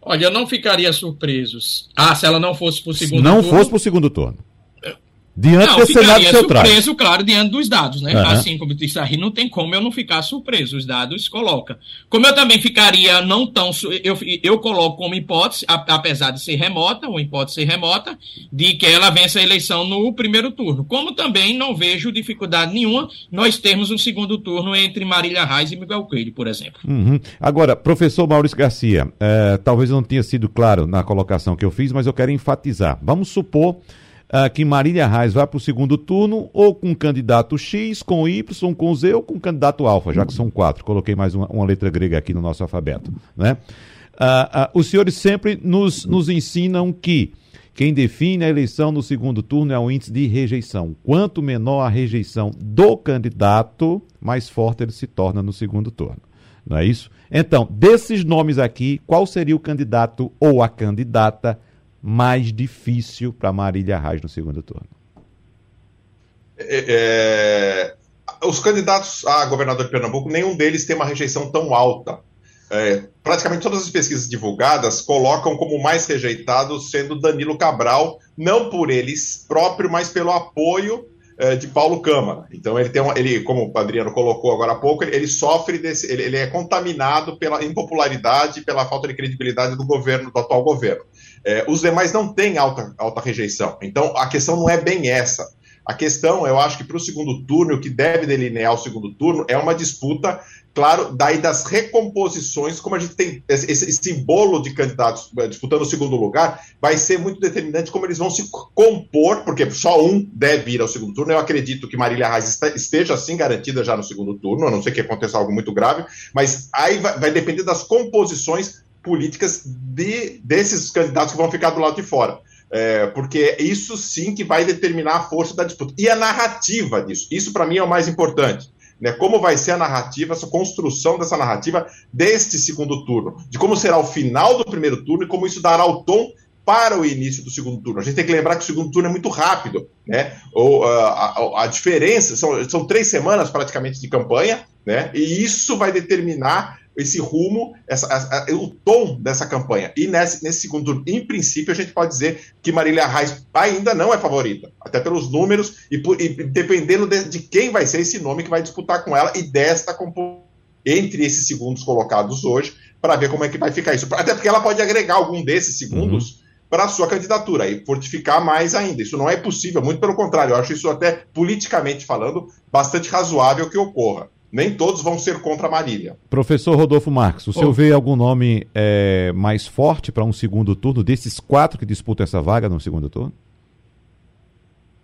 Olha, eu não ficaria surpreso. Ah, se ela não fosse para o segundo não turno. Não fosse para o segundo turno. Diante não, desse cenário que você surpreso, claro, diante dos dados, né? Uhum. Assim como disse aí, não tem como eu não ficar surpreso. Os dados coloca. Como eu também ficaria não tão. Eu, eu coloco como hipótese, apesar de ser remota, uma hipótese remota, de que ela vença a eleição no primeiro turno. Como também não vejo dificuldade nenhuma nós termos um segundo turno entre Marília Reis e Miguel Coelho, por exemplo. Uhum. Agora, professor Maurício Garcia, é, talvez não tenha sido claro na colocação que eu fiz, mas eu quero enfatizar. Vamos supor uh, que Marília Reis vai para o segundo turno, ou com candidato X, com Y, com Z, ou com candidato alfa, já que são quatro. Coloquei mais uma, uma letra grega aqui no nosso alfabeto. Né? Uh, uh, os senhores sempre nos, nos ensinam que quem define a eleição no segundo turno é o índice de rejeição. Quanto menor a rejeição do candidato, mais forte ele se torna no segundo turno. Não é isso? Então, desses nomes aqui, qual seria o candidato ou a candidata mais difícil para Marília Reis no segundo turno? É, é, os candidatos a governador de Pernambuco, nenhum deles tem uma rejeição tão alta. É, praticamente todas as pesquisas divulgadas colocam como mais rejeitado sendo Danilo Cabral, não por eles próprio, mas pelo apoio de Paulo Câmara. Então ele tem uma, ele, como o Adriano colocou agora há pouco, ele, ele sofre desse, ele, ele, é contaminado pela impopularidade, pela falta de credibilidade do governo, do atual governo. É, os demais não têm alta, alta rejeição. Então a questão não é bem essa. A questão, eu acho que para o segundo turno, o que deve delinear o segundo turno é uma disputa claro, daí das recomposições, como a gente tem esse, esse bolo de candidatos eh, disputando o segundo lugar, vai ser muito determinante como eles vão se compor, porque só um deve ir ao segundo turno. Eu acredito que Marília Reis esteja assim garantida já no segundo turno, a não ser que aconteça algo muito grave, mas aí vai, vai depender das composições políticas de, desses candidatos que vão ficar do lado de fora. É, porque isso sim que vai determinar a força da disputa. E a narrativa disso. Isso, para mim, é o mais importante. Né? Como vai ser a narrativa, essa construção dessa narrativa deste segundo turno, de como será o final do primeiro turno e como isso dará o tom para o início do segundo turno. A gente tem que lembrar que o segundo turno é muito rápido, né? Ou, uh, a, a, diferença são, são três semanas praticamente de campanha, né? E isso vai determinar esse rumo, essa, a, o tom dessa campanha. E nesse, nesse segundo turno, em princípio, a gente pode dizer que Marília Reis ainda não é favorita, até pelos números e, por, e dependendo de, de, quem vai ser esse nome que vai disputar com ela e desta composição entre esses segundos colocados hoje, para ver como é que vai ficar isso. Até porque ela pode agregar algum desses segundos. Uhum para a sua candidatura e fortificar mais ainda. Isso não é possível, muito pelo contrário, eu acho isso até politicamente falando bastante razoável que ocorra nem todos vão ser contra a Marília. Professor Rodolfo Marques, o senhor vê algum nome é, mais forte para um segundo turno desses quatro que disputam essa vaga no segundo turno?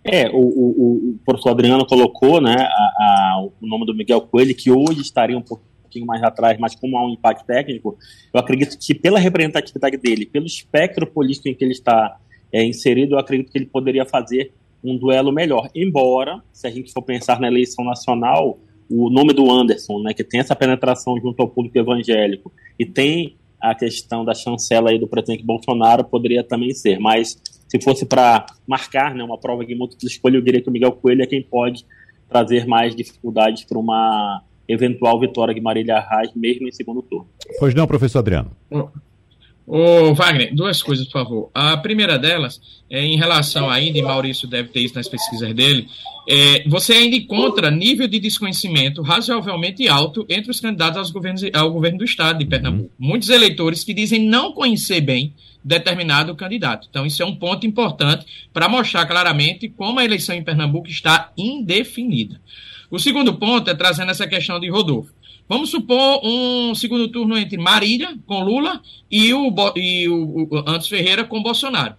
É, o, o, o professor Adriano colocou né, a, a, o nome do Miguel Coelho, que hoje estaria um pouquinho mais atrás, mas como há um impacto técnico, eu acredito que pela representatividade dele, pelo espectro político em que ele está é, inserido, eu acredito que ele poderia fazer um duelo melhor. Embora, se a gente for pensar na eleição nacional, o nome do Anderson, né, que tem essa penetração junto ao público evangélico e tem a questão da chancela aí do presidente Bolsonaro, poderia também ser, mas se fosse para marcar né, uma prova de múltipla escolha, eu diria que o Miguel Coelho é quem pode trazer mais dificuldades para uma eventual vitória de Marília Reis, mesmo em segundo turno. Pois não, professor Adriano. Ô, Wagner, duas coisas, por favor. A primeira delas é em relação ainda, e Maurício deve ter isso nas pesquisas dele, é, você ainda encontra nível de desconhecimento razoavelmente alto entre os candidatos aos governos, ao governo do estado de Pernambuco. Uhum. Muitos eleitores que dizem não conhecer bem determinado candidato. Então, isso é um ponto importante para mostrar claramente como a eleição em Pernambuco está indefinida. O segundo ponto é trazendo essa questão de Rodolfo. Vamos supor um segundo turno entre Marília com Lula e o, e o, o Antes Ferreira com Bolsonaro.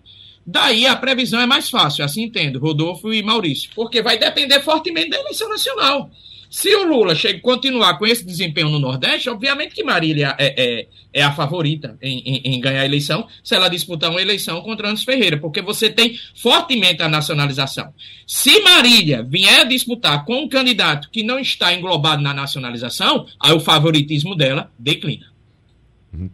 Daí a previsão é mais fácil, assim entendo, Rodolfo e Maurício, porque vai depender fortemente da eleição nacional. Se o Lula chega, continuar com esse desempenho no Nordeste, obviamente que Marília é, é, é a favorita em, em, em, ganhar a eleição, se ela disputar uma eleição contra Anderson Ferreira, porque você tem fortemente a nacionalização. Se Marília vier disputar com um candidato que não está englobado na nacionalização, aí o favoritismo dela declina. Uhum.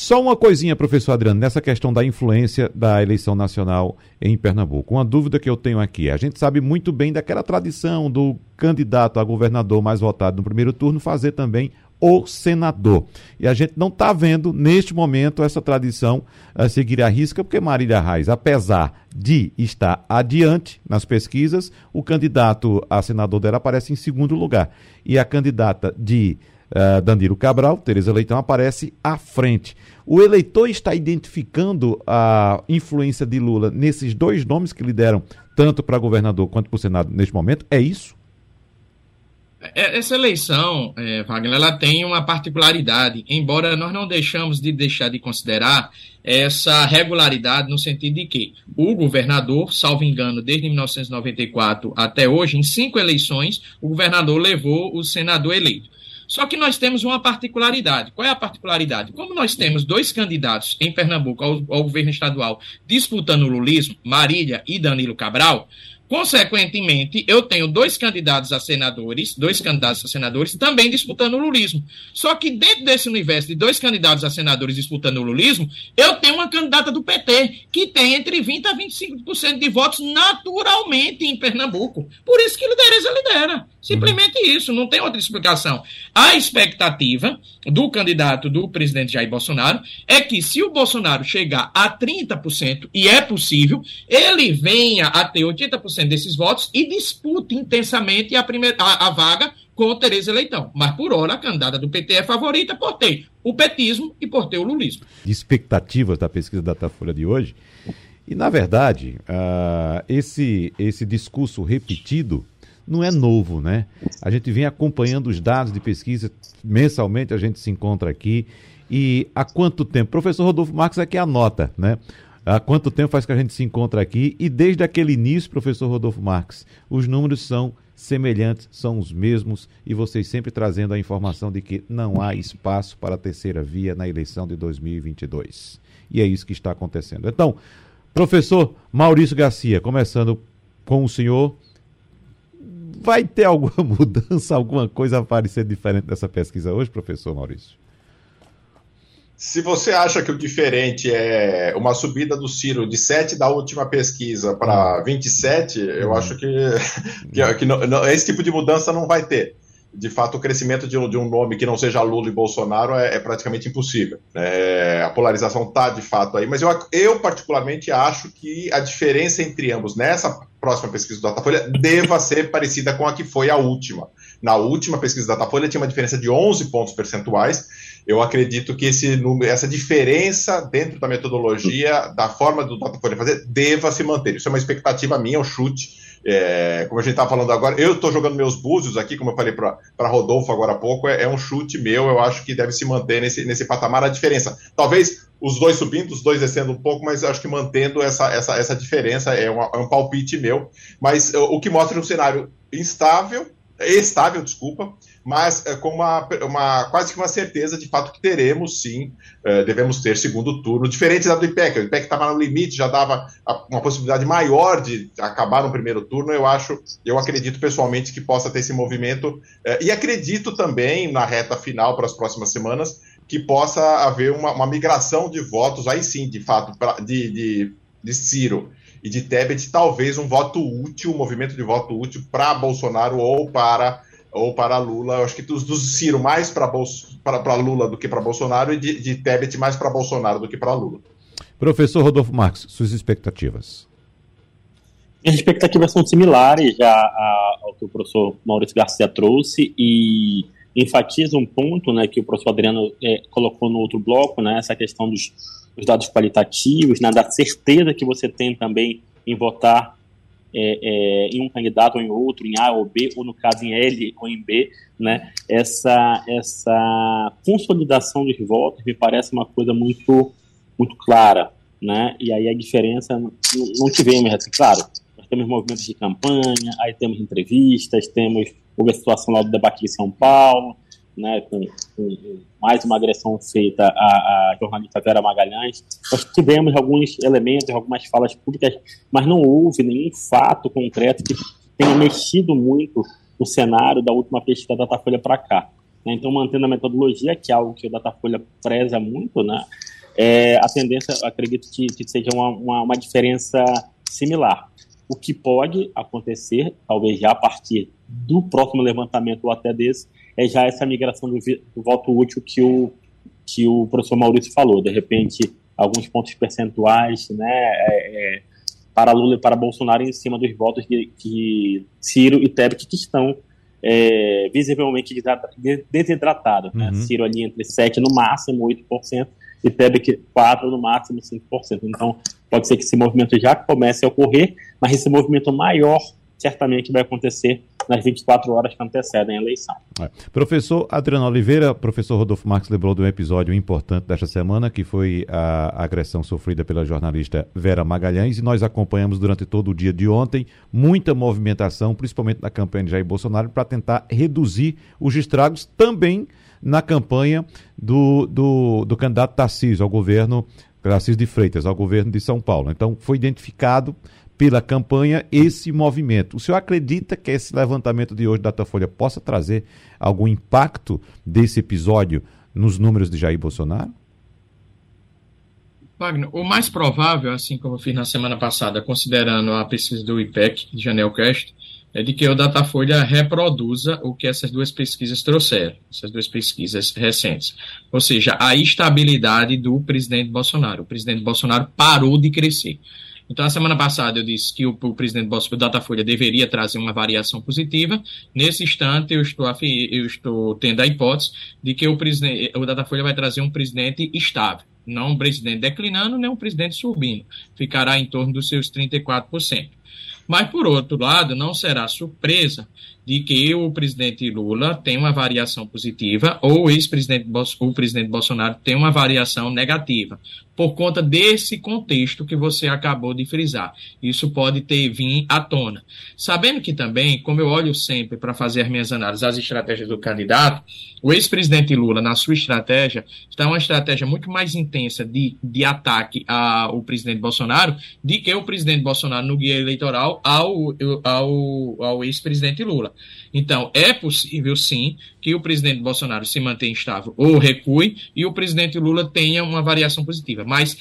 Só uma coisinha, professor Adriano, nessa questão da influência da eleição nacional em Pernambuco. Uma dúvida que eu tenho aqui. A gente sabe muito bem daquela tradição do candidato a governador mais votado no primeiro turno fazer também o senador. E a gente não está vendo, neste momento, essa tradição a seguir a risca, porque Marília Reis, apesar de estar adiante nas pesquisas, o candidato a senador dela aparece em segundo lugar. E a candidata de uh, Danilo Cabral, Tereza Leitão, aparece à frente. O eleitor está identificando a influência de Lula nesses dois nomes que lideram tanto para governador quanto para o Senado neste momento? É isso? É, essa eleição, é, Wagner, ela tem uma particularidade, embora nós não deixamos de deixar de considerar essa regularidade no sentido de que o governador, salvo engano, desde 1994 até hoje, em cinco eleições, o governador levou o senador eleito. Só que nós temos uma particularidade. Qual é a particularidade? Como nós temos dois candidatos em Pernambuco ao, ao governo estadual disputando o lulismo, Marília e Danilo Cabral, Consequentemente, eu tenho dois candidatos a senadores, dois candidatos a senadores também disputando o lulismo. Só que dentro desse universo de dois candidatos a senadores disputando o lulismo, eu tenho uma candidata do PT que tem entre 20 a 25% de votos naturalmente em Pernambuco. Por isso que lidereza lidera. Simplesmente isso, não tem outra explicação. A expectativa do candidato do presidente Jair Bolsonaro é que se o Bolsonaro chegar a 30%, e é possível, ele venha a ter 80% desses votos e dispute intensamente a, primeira, a, a vaga com Tereza Leitão. Mas por hora a candidata do PT é favorita por ter o petismo e por ter o lulismo. Expectativas da pesquisa da Datafolha de hoje. E, na verdade, uh, esse, esse discurso repetido não é novo, né? A gente vem acompanhando os dados de pesquisa, mensalmente a gente se encontra aqui. E há quanto tempo? Professor Rodolfo Marques aqui anota, né? Há quanto tempo faz que a gente se encontra aqui? E desde aquele início, professor Rodolfo Marques, os números são semelhantes, são os mesmos e vocês sempre trazendo a informação de que não há espaço para a terceira via na eleição de 2022. E é isso que está acontecendo. Então, professor Maurício Garcia, começando com o senhor, vai ter alguma mudança, alguma coisa a parecer diferente dessa pesquisa hoje, professor Maurício? Se você acha que o diferente é uma subida do Ciro de 7 da última pesquisa para 27, eu acho que, que, que não, não, esse tipo de mudança não vai ter. De fato, o crescimento de um, de um nome que não seja Lula e Bolsonaro é, é praticamente impossível. É, a polarização está de fato aí, mas eu, eu, particularmente acho que a diferença entre ambos nessa próxima pesquisa do Datafolha deva ser parecida com a que foi a última. Na última pesquisa da Datafolha tinha uma diferença de 11 pontos percentuais eu acredito que esse, essa diferença dentro da metodologia, da forma do Datafolha fazer, deva se manter. Isso é uma expectativa minha, é um chute. É, como a gente estava falando agora, eu estou jogando meus búzios aqui, como eu falei para Rodolfo agora há pouco, é, é, um chute meu, eu acho que deve se manter nesse, nesse patamar a diferença. Talvez os dois subindo, os dois descendo um pouco, mas acho que mantendo essa, essa, essa diferença é, uma, é um palpite meu. Mas o que mostra um cenário instável, estável, desculpa, mas é, com uma, uma, quase que uma certeza de fato que teremos sim, é, devemos ter segundo turno, diferente da do IPEC. O IPEC estava no limite, já dava uma possibilidade maior de acabar no primeiro turno. Eu acho, eu acredito pessoalmente que possa ter esse movimento, é, e acredito também na reta final para as próximas semanas que possa haver uma, uma migração de votos, aí sim, de fato, pra, de, de, de Ciro e de Tebet, talvez um voto útil, um movimento de voto útil para Bolsonaro ou para ou para Lula. Eu acho que dos, dos Ciro mais para Lula do que para Bolsonaro e de, de Tebet mais para Bolsonaro do que para Lula. Professor Rodolfo Marques, suas expectativas? Minhas expectativas são similares já ao que o professor Maurício Garcia trouxe e enfatiza um ponto né, que o professor Adriano é, colocou no outro bloco, né, essa questão dos, dos dados qualitativos, né, da certeza que você tem também em votar é, é, em um candidato ou em outro, em A ou B, ou no caso em L ou em B, né? Essa, essa consolidação dos votos me parece uma coisa muito, muito clara, né? E aí a diferença não, não tivemos, assim, claro, nós temos movimentos de campanha, aí temos entrevistas, temos houve a situação lá do debate de São Paulo, né, com, com, mais uma agressão feita à, à, jornalista Vera Magalhães. Nós tivemos alguns elementos, algumas falas públicas, mas não houve nenhum fato concreto que tenha mexido muito no cenário da última pesquisa da Datafolha para cá. Né? Então, mantendo a metodologia, que é algo que o Datafolha preza muito, né, é, a tendência, acredito que, que seja uma, uma, uma diferença similar. O que pode acontecer, talvez já a partir do próximo levantamento ou até desse, é já essa migração do, do voto útil que o, que o professor Maurício falou. De repente, alguns pontos percentuais né, é, é, para Lula e para Bolsonaro em cima dos votos de, de Ciro e Tebet que estão é, visivelmente desidratados. Né? Uhum. Ciro ali entre 7% no máximo, 8%, e Tebet 4% no máximo, 5%. Então, pode ser que esse movimento já comece a ocorrer, mas esse movimento maior certamente vai acontecer nas 24 horas que antecedem a eleição. É. Professor Adriano Oliveira, professor Rodolfo Marques lembrou de um episódio importante desta semana, que foi a agressão sofrida pela jornalista Vera Magalhães, e nós acompanhamos durante todo o dia de ontem muita movimentação, principalmente na campanha de Jair Bolsonaro, para tentar reduzir os estragos também na campanha do, do, do candidato Tarcísio ao governo, Tarcísio de Freitas, ao governo de São Paulo. Então, foi identificado pela campanha esse movimento. O senhor acredita que esse levantamento de hoje da Datafolha possa trazer algum impacto desse episódio nos números de Jair Bolsonaro? Wagner, o mais provável, assim como eu fiz na semana passada, considerando a pesquisa do IPEC, de Janel Cast, é de que o Datafolha reproduza o que essas duas pesquisas trouxeram, essas duas pesquisas recentes. Ou seja, a estabilidade do presidente Bolsonaro. O presidente Bolsonaro parou de crescer. Então, a semana passada eu disse que o, o presidente Bolsonaro Datafolha deveria trazer uma variação positiva. Nesse instante, eu estou, eu estou tendo a hipótese de que o, o Datafolha vai trazer um presidente estável. Não um presidente declinando, nem um presidente subindo. Ficará em torno dos seus 34%. Mas, por outro lado, não será surpresa de que o presidente Lula tem uma variação positiva ou o ex-presidente o presidente Bolsonaro tem uma variação negativa por conta desse contexto que você acabou de frisar. Isso pode ter vindo à tona. Sabendo que também, como eu olho sempre para fazer as minhas análises, as estratégias do candidato, o ex-presidente Lula, na sua estratégia, está uma estratégia muito mais intensa de, de ataque ao presidente Bolsonaro do que o presidente Bolsonaro no guia eleitoral ao, ao, ao ex-presidente Lula. Então, é possível, sim, que o presidente Bolsonaro se mantenha estável ou recue e o presidente Lula tenha uma variação positiva. Mas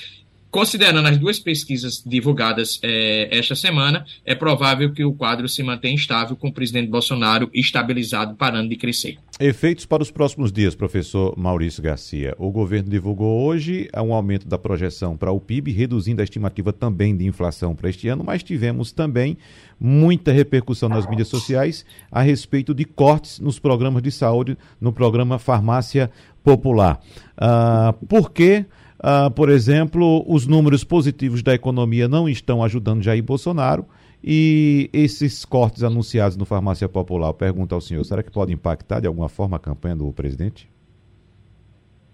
Considerando as duas pesquisas divulgadas é, esta semana, é provável que o quadro se mantenha estável com o presidente Bolsonaro estabilizado, parando de crescer. Efeitos para os próximos dias, professor Maurício Garcia. O governo divulgou hoje um aumento da projeção para o PIB, reduzindo a estimativa também de inflação para este ano, mas tivemos também muita repercussão nas mídias sociais a respeito de cortes nos programas de saúde, no programa Farmácia Popular. Uh, por que? Uh, por exemplo, os números positivos da economia não estão ajudando Jair Bolsonaro e esses cortes anunciados no Farmácia Popular, pergunta ao senhor, será que pode impactar de alguma forma a campanha do presidente?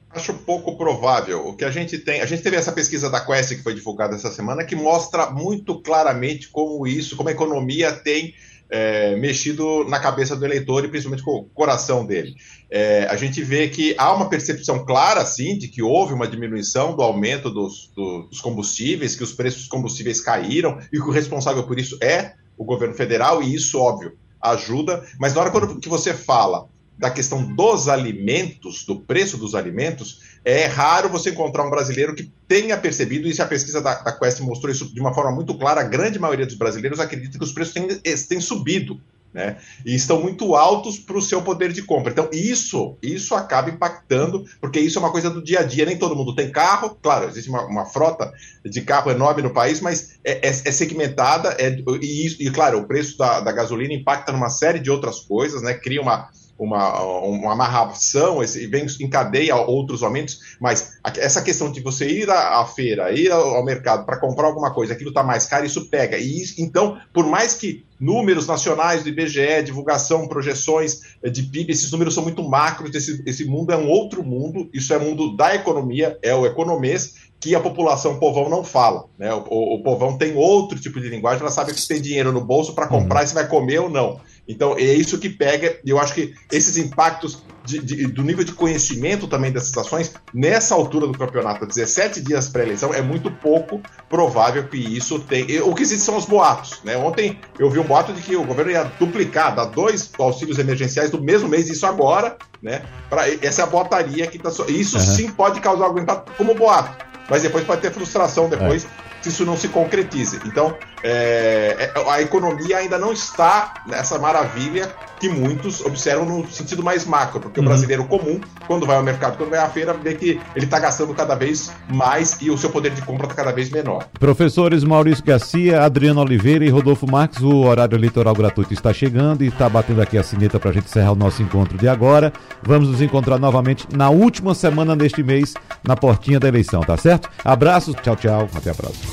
Acho pouco provável. O que a gente tem, a gente teve essa pesquisa da Quest que foi divulgada essa semana que mostra muito claramente como isso, como a economia tem é, mexido na cabeça do eleitor e principalmente com o coração dele. É, a gente vê que há uma percepção clara, sim, de que houve uma diminuição do aumento dos, dos combustíveis, que os preços dos combustíveis caíram e que o responsável por isso é o governo federal, e isso, óbvio, ajuda. Mas na hora que você fala da questão dos alimentos, do preço dos alimentos, é raro você encontrar um brasileiro que tenha percebido, e a pesquisa da, da Quest mostrou isso de uma forma muito clara, a grande maioria dos brasileiros acredita que os preços têm, têm subido. Né? E estão muito altos para o seu poder de compra. Então, isso, isso acaba impactando, porque isso é uma coisa do dia a dia. Nem todo mundo tem carro, claro, existe uma, uma frota de carro enorme no país, mas é, é, é segmentada, é, e, e, claro, o preço da, da gasolina impacta numa série de outras coisas, né? Cria uma, uma, uma amarração e vem encadeia outros aumentos, mas essa questão de você ir à, à feira, ir ao, mercado para comprar alguma coisa, aquilo está mais caro, isso pega. E isso, então, por mais que números nacionais do IBGE, divulgação, projeções eh, de PIB, esses números são muito macros, esse, esse mundo é um outro mundo, isso é mundo da economia, é o economês, que a população, o povão não fala. Né? O, o, o povão tem outro tipo de linguagem, ela sabe que tem dinheiro no bolso para comprar uhum. se vai comer ou não. Então, é isso que pega, e eu acho que esses impactos de, de, do nível de conhecimento também dessas ações, nessa altura do campeonato, 17 dias pré-eleição, é muito pouco provável que isso tenha. O que existe são os boatos. Né? Ontem eu vi um boato de que o governo ia duplicar, dar dois auxílios emergenciais do mesmo mês, isso agora, né? Pra, essa é a botaria que está. Isso uhum. sim pode causar algum impacto como boato, mas depois pode ter frustração depois. É se isso não se concretize. Então, é, é, a economia ainda não está nessa maravilha que muitos observam no sentido mais macro, porque uhum. o brasileiro comum, quando vai ao mercado, quando vai à feira, vê que ele está gastando cada vez mais e o seu poder de compra está cada vez menor. Professores Maurício Garcia, Adriano Oliveira e Rodolfo Marques, o horário eleitoral gratuito está chegando e está batendo aqui a sineta para a gente encerrar o nosso encontro de agora. Vamos nos encontrar novamente na última semana deste mês, na portinha da eleição, tá certo? Abraços, tchau, tchau, até a próxima.